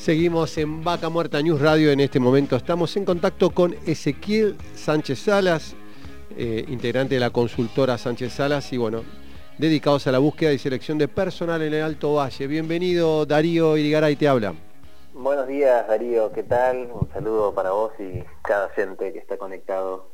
Seguimos en Vaca Muerta News Radio. En este momento estamos en contacto con Ezequiel Sánchez Salas, eh, integrante de la consultora Sánchez Salas y bueno, dedicados a la búsqueda y selección de personal en el Alto Valle. Bienvenido Darío Irigaray, te habla. Buenos días Darío, ¿qué tal? Un saludo para vos y cada gente que está conectado.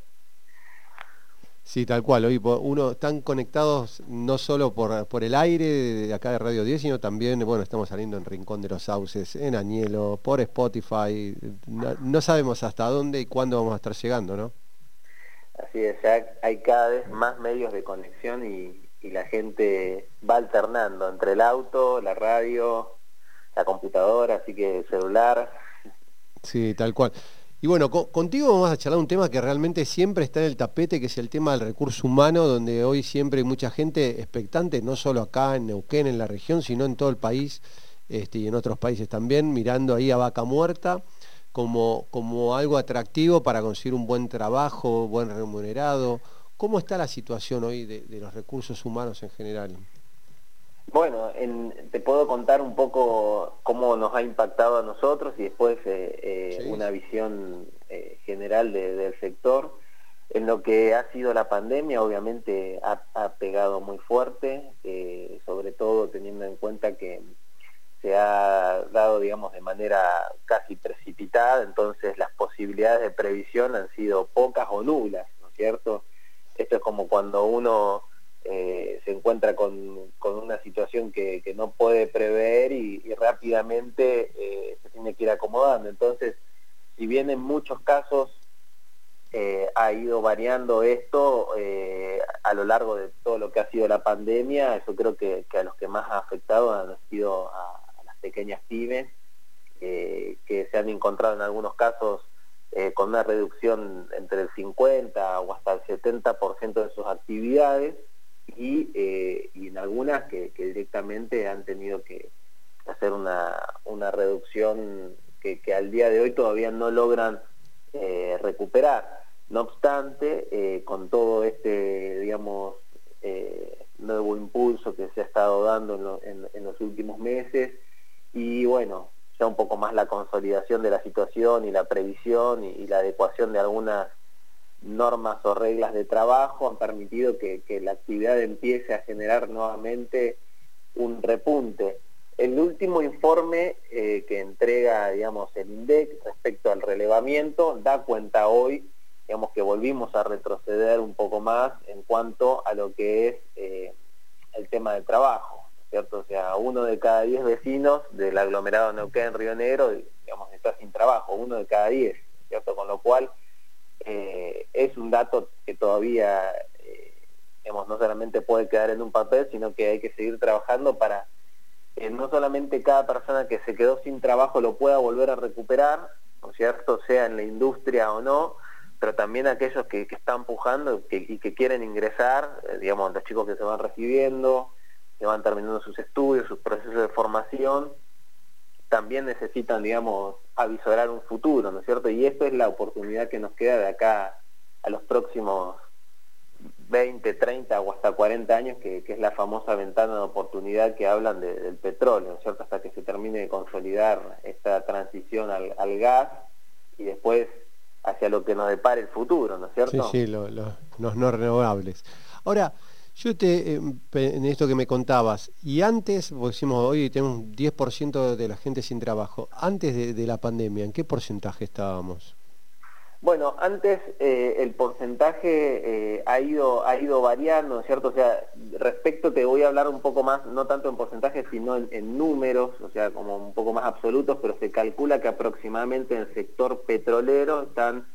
Sí, tal cual. Hoy uno están conectados no solo por, por el aire de acá de Radio 10, sino también, bueno, estamos saliendo en Rincón de los Sauces, en Añelo, por Spotify. No, sabemos hasta dónde y cuándo vamos a estar llegando, ¿no? Así es, ya hay cada vez más medios de conexión y, y la gente va alternando entre el auto, la radio, la computadora, así que celular. Sí, tal cual. Y bueno, contigo vamos a charlar un tema que realmente siempre está en el tapete, que es el tema del recurso humano, donde hoy siempre hay mucha gente expectante, no solo acá en Neuquén, en la región, sino en todo el país este, y en otros países también, mirando ahí a Vaca Muerta como, como algo atractivo para conseguir un buen trabajo, buen remunerado. ¿Cómo está la situación hoy de los recursos humanos en general? Bueno, te puedo contar un poco cómo nos ha impactado a nosotros y después eh, eh, una visión eh, general del sector. En lo que ha sido la pandemia, obviamente ha, pegado muy fuerte, sobre todo teniendo en cuenta que se ha dado, digamos, de manera casi precipitada, entonces las posibilidades de previsión han sido pocas o nulas, ¿no es cierto? Esto es como cuando uno eh, se encuentra con, una situación que, no puede prever y, rápidamente eh, se tiene que ir acomodando. Entonces, si bien en muchos casos eh, ha ido variando esto a lo largo de todo lo que ha sido la pandemia, eso creo que, a los que más ha afectado han sido a, las pequeñas pymes, que se han encontrado en algunos casos con una reducción entre el 50 o hasta el 70% de sus actividades eh, y, en algunas que, directamente han tenido que hacer una, reducción que, al día de hoy todavía no logran eh, recuperar. No obstante, eh, con todo este, digamos, nuevo impulso que se ha estado dando en, los últimos meses y bueno, ya un poco más la consolidación de la situación y la previsión y la adecuación de algunas normas o reglas de trabajo han permitido que, la actividad empiece a generar nuevamente un repunte. El último informe eh, que entrega, digamos, el INDEC respecto al relevamiento da cuenta hoy, digamos, que volvimos a retroceder un poco más en cuanto a lo que es eh, el tema de trabajo, ¿cierto? O sea, uno de cada diez vecinos del aglomerado Neuquén, Río Negro, digamos, está sin trabajo, uno de cada diez, ¿cierto? Con lo cual dato que todavía eh, no solamente puede quedar en un papel, sino que hay que seguir trabajando para que no solamente cada persona que se quedó sin trabajo lo pueda volver a recuperar, ¿no cierto?, sea en la industria o no, pero también aquellos que, están pujando y que quieren ingresar, eh, digamos, los chicos que se van recibiendo, que van terminando sus estudios, sus procesos de formación, también necesitan, digamos, avisorar un futuro, ¿no es cierto? Y esto es la oportunidad que nos queda de acá a los próximos 20, 30 o hasta 40 años, que, es la famosa ventana de oportunidad que hablan del petróleo, ¿no es cierto? Hasta que se termine de consolidar esta transición al, gas y después hacia lo que nos depare el futuro, ¿no es cierto? Sí, sí, los no renovables. Ahora, yo te, eh, en esto que me contabas, y antes, porque decimos hoy tenemos un 10% de la gente sin trabajo, antes de, la pandemia, ¿en qué porcentaje estábamos? Bueno, antes eh, el porcentaje eh, ha, ido, ha ido variando, ¿cierto? O sea, respecto te voy a hablar un poco más, no tanto en porcentaje, sino en, números, o sea, como un poco más absolutos, pero se calcula que aproximadamente en el sector petrolero están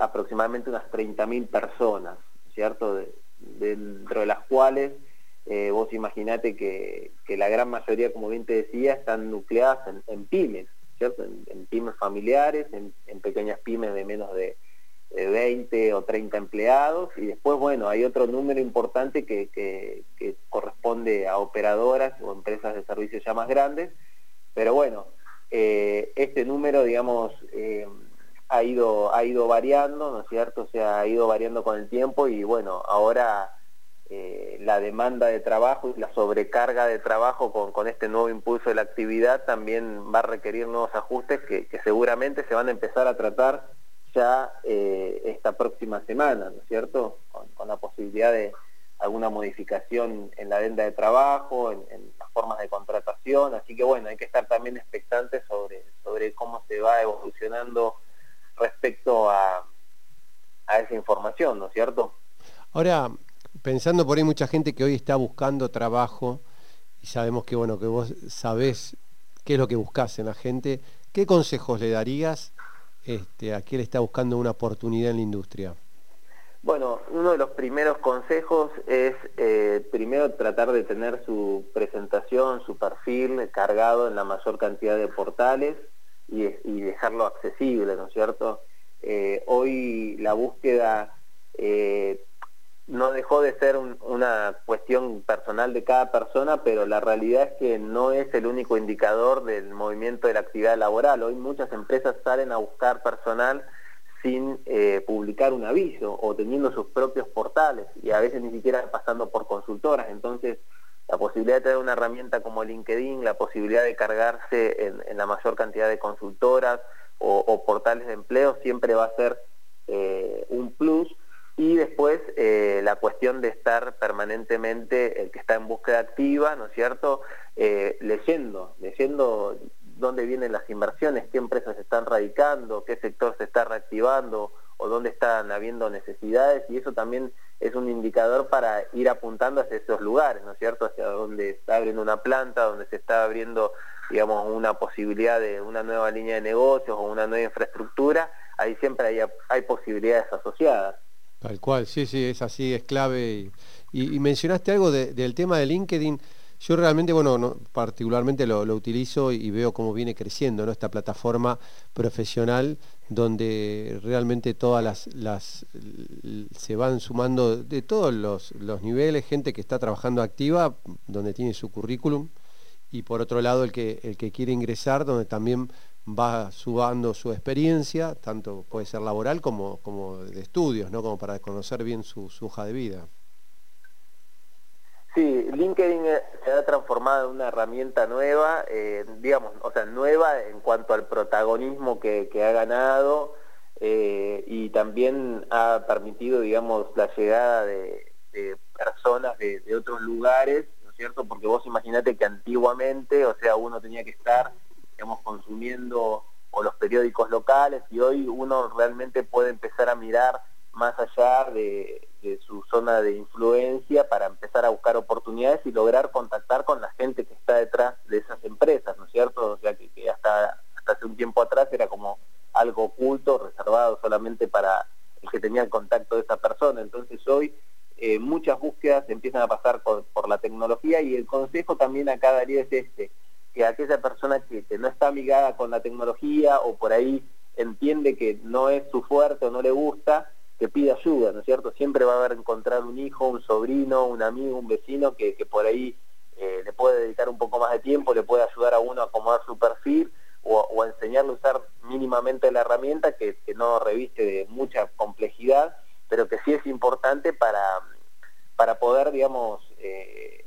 aproximadamente unas 30.000 personas, ¿cierto? dentro de las cuales eh, vos imaginate que, la gran mayoría, como bien te decía, están nucleadas en, pymes, cierto?, en, pymes familiares, en, pequeñas pymes de menos de, 20 o 30 empleados, y después, bueno, hay otro número importante que, corresponde a operadoras o empresas de servicios ya más grandes, pero bueno, eh, este número, digamos, eh, ha, ido, ha ido variando, ¿no es cierto?, o sea, ha ido variando con el tiempo y bueno, ahora eh, la demanda de trabajo y la sobrecarga de trabajo con, este nuevo impulso de la actividad también va a requerir nuevos ajustes que, seguramente se van a empezar a tratar ya eh, esta próxima semana, ¿no es cierto? Con, la posibilidad de alguna modificación en la venta de trabajo, en, las formas de contratación, así que bueno, hay que estar también expectantes sobre, sobre cómo se va evolucionando respecto a, a esa información, ¿no es cierto? Ahora, pensando por ahí mucha gente que hoy está buscando trabajo y sabemos que bueno que vos sabés qué es lo que buscas en la gente, ¿qué consejos le darías este, a quien está buscando una oportunidad en la industria? Bueno, uno de los primeros consejos es eh, primero tratar de tener su presentación, su perfil cargado en la mayor cantidad de portales y, dejarlo accesible, ¿no es cierto? Eh, hoy la búsqueda eh, no dejó de ser una cuestión personal de cada persona, pero la realidad es que no es el único indicador del movimiento de la actividad laboral. Hoy muchas empresas salen a buscar personal sin eh, publicar un aviso o teniendo sus propios portales y a veces ni siquiera pasando por consultoras. Entonces, la posibilidad de tener una herramienta como LinkedIn, la posibilidad de cargarse en, la mayor cantidad de consultoras o, portales de empleo siempre va a ser eh, un plus y después eh, la cuestión de estar permanentemente, el que está en búsqueda activa, ¿no es cierto?, eh, leyendo, leyendo dónde vienen las inversiones, qué empresas se están radicando, qué sector se está reactivando o dónde están habiendo necesidades y eso también es un indicador para ir apuntando hacia esos lugares, ¿no es cierto?, hacia donde está abriendo una planta, donde se está abriendo, digamos, una posibilidad de una nueva línea de negocios o una nueva infraestructura, ahí siempre hay, hay posibilidades asociadas. Tal cual, sí, sí, es así, es clave. Y, mencionaste algo del tema de LinkedIn. Yo realmente, bueno, particularmente lo, utilizo y veo cómo viene creciendo ¿no? esta plataforma profesional donde realmente todas las, las se van sumando de todos los, los, niveles, gente que está trabajando activa, donde tiene su currículum, y por otro lado el que, el que quiere ingresar, donde también va subando su experiencia, tanto puede ser laboral como, como de estudios, ¿no? como para conocer bien su, hoja de vida. Sí, LinkedIn se ha transformado en una herramienta nueva, eh, digamos, o sea, nueva en cuanto al protagonismo que, ha ganado eh, y también ha permitido, digamos, la llegada de, personas de, de, otros lugares, ¿no es cierto? Porque vos imaginate que antiguamente, o sea, uno tenía que estar digamos, consumiendo o los periódicos locales y hoy uno realmente puede empezar a mirar más allá de, su zona de influencia para empezar a buscar oportunidades y lograr contactar con la gente que está detrás de esas empresas, ¿no es cierto? O sea, que, hasta, hace un tiempo atrás era como algo oculto, reservado solamente para el que tenía el contacto de esa persona. Entonces hoy eh, muchas búsquedas empiezan a pasar por, por, la tecnología y el consejo también acá daría es este, que aquella persona que, no está amigada con la tecnología o por ahí entiende que no es su fuerte o no le gusta, que pida ayuda, ¿no es cierto? Siempre va a haber encontrar un hijo, un sobrino, un amigo, un vecino que, por ahí eh, le puede dedicar un poco más de tiempo, le puede ayudar a uno a acomodar su perfil o, a enseñarle a usar mínimamente la herramienta que, no reviste de mucha complejidad, pero que sí es importante para, para poder, digamos, eh,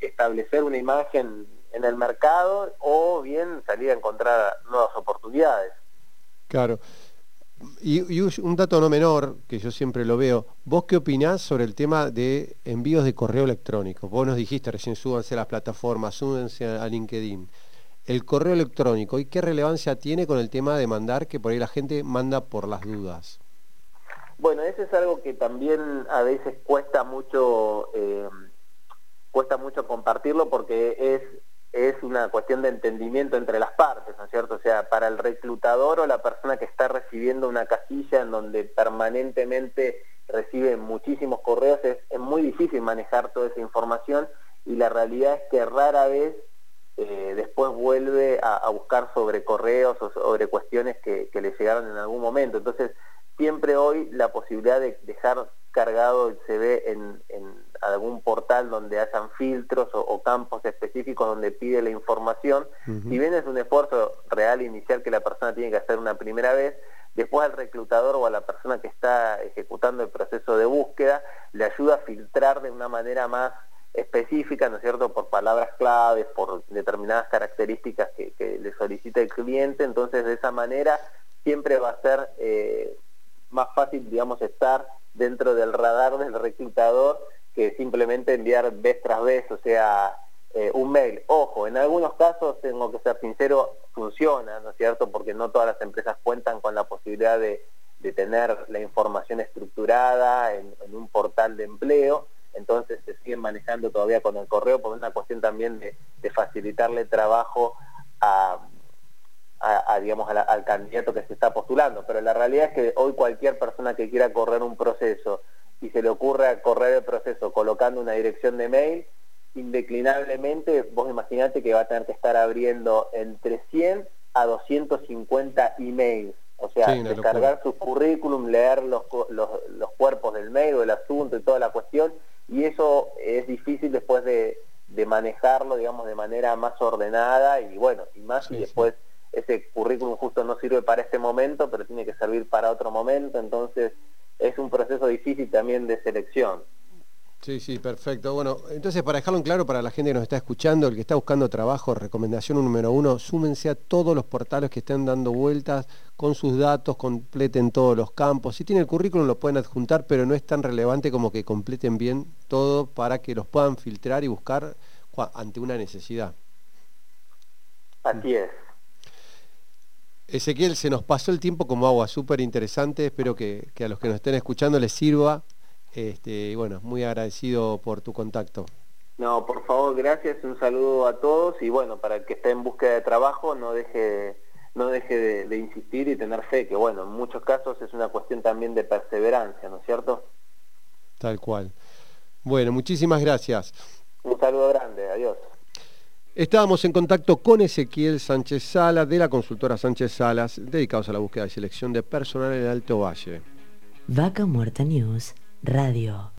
establecer una imagen en el mercado o bien salir a encontrar nuevas oportunidades. Claro. Y, un dato no menor, que yo siempre lo veo, ¿vos qué opinás sobre el tema de envíos de correo electrónico? Vos nos dijiste recién, súbanse a las plataformas, súbanse a LinkedIn. El correo electrónico, ¿y qué relevancia tiene con el tema de mandar, que por ahí la gente manda por las dudas? Bueno, eso es algo que también a veces cuesta mucho, eh, cuesta mucho compartirlo porque es es una cuestión de entendimiento entre las partes, ¿no es cierto? O sea, para el reclutador o la persona que está recibiendo una casilla en donde permanentemente recibe muchísimos correos, es, muy difícil manejar toda esa información y la realidad es que rara vez eh, después vuelve a, buscar sobre correos o sobre cuestiones que, que le llegaron en algún momento. Entonces, siempre hoy la posibilidad de dejar cargado el CV en, algún portal donde hayan filtros o, campos específicos donde pide la información, si bien es un esfuerzo real inicial que la persona tiene que hacer una primera vez, después al reclutador o a la persona que está ejecutando el proceso de búsqueda le ayuda a filtrar de una manera más específica, ¿no es cierto?, por palabras claves, por determinadas características que, le solicita el cliente, entonces de esa manera siempre va a ser eh, más fácil, digamos, estar dentro del radar del reclutador que simplemente enviar vez tras vez, o sea, eh, un mail. Ojo, en algunos casos, tengo que ser sincero, funciona, ¿no es cierto? Porque no todas las empresas cuentan con la posibilidad de, tener la información estructurada en, un portal de empleo, entonces se siguen manejando todavía con el correo por una cuestión también de, de facilitarle trabajo a, a, digamos, al candidato que se está postulando, pero la realidad es que hoy cualquier persona que quiera correr un proceso y se le ocurre correr el proceso colocando una dirección de mail, indeclinablemente vos imaginate que va a tener que estar abriendo entre 100 a 250 emails, o sea, descargar su currículum, leer los, los, los cuerpos del mail o el asunto y toda la cuestión, y eso es difícil después de, de manejarlo, digamos, de manera más ordenada y bueno, y más y después ese currículum justo no sirve para este momento, pero tiene que servir para otro momento, entonces es un proceso difícil también de selección. Sí, sí, perfecto. Bueno, entonces para dejarlo en claro para la gente que nos está escuchando, el que está buscando trabajo, recomendación número uno, súmense a todos los portales que estén dando vueltas con sus datos, completen todos los campos. Si tiene el currículum lo pueden adjuntar, pero no es tan relevante como que completen bien todo para que los puedan filtrar y buscar ante una necesidad. Así es. Ezequiel, se nos pasó el tiempo como agua, súper interesante, espero que, a los que nos estén escuchando les sirva. Este, y bueno, muy agradecido por tu contacto. No, por favor, gracias, un saludo a todos y bueno, para el que esté en búsqueda de trabajo no deje, no deje de, de insistir y tener fe, que bueno, en muchos casos es una cuestión también de perseverancia, ¿no es cierto? Tal cual. Bueno, muchísimas gracias. Un saludo grande, adiós. Estábamos en contacto con Ezequiel Sánchez Salas de la consultora Sánchez Salas, dedicados a la búsqueda y selección de personal en el Alto Valle. Vaca Muerta News Radio.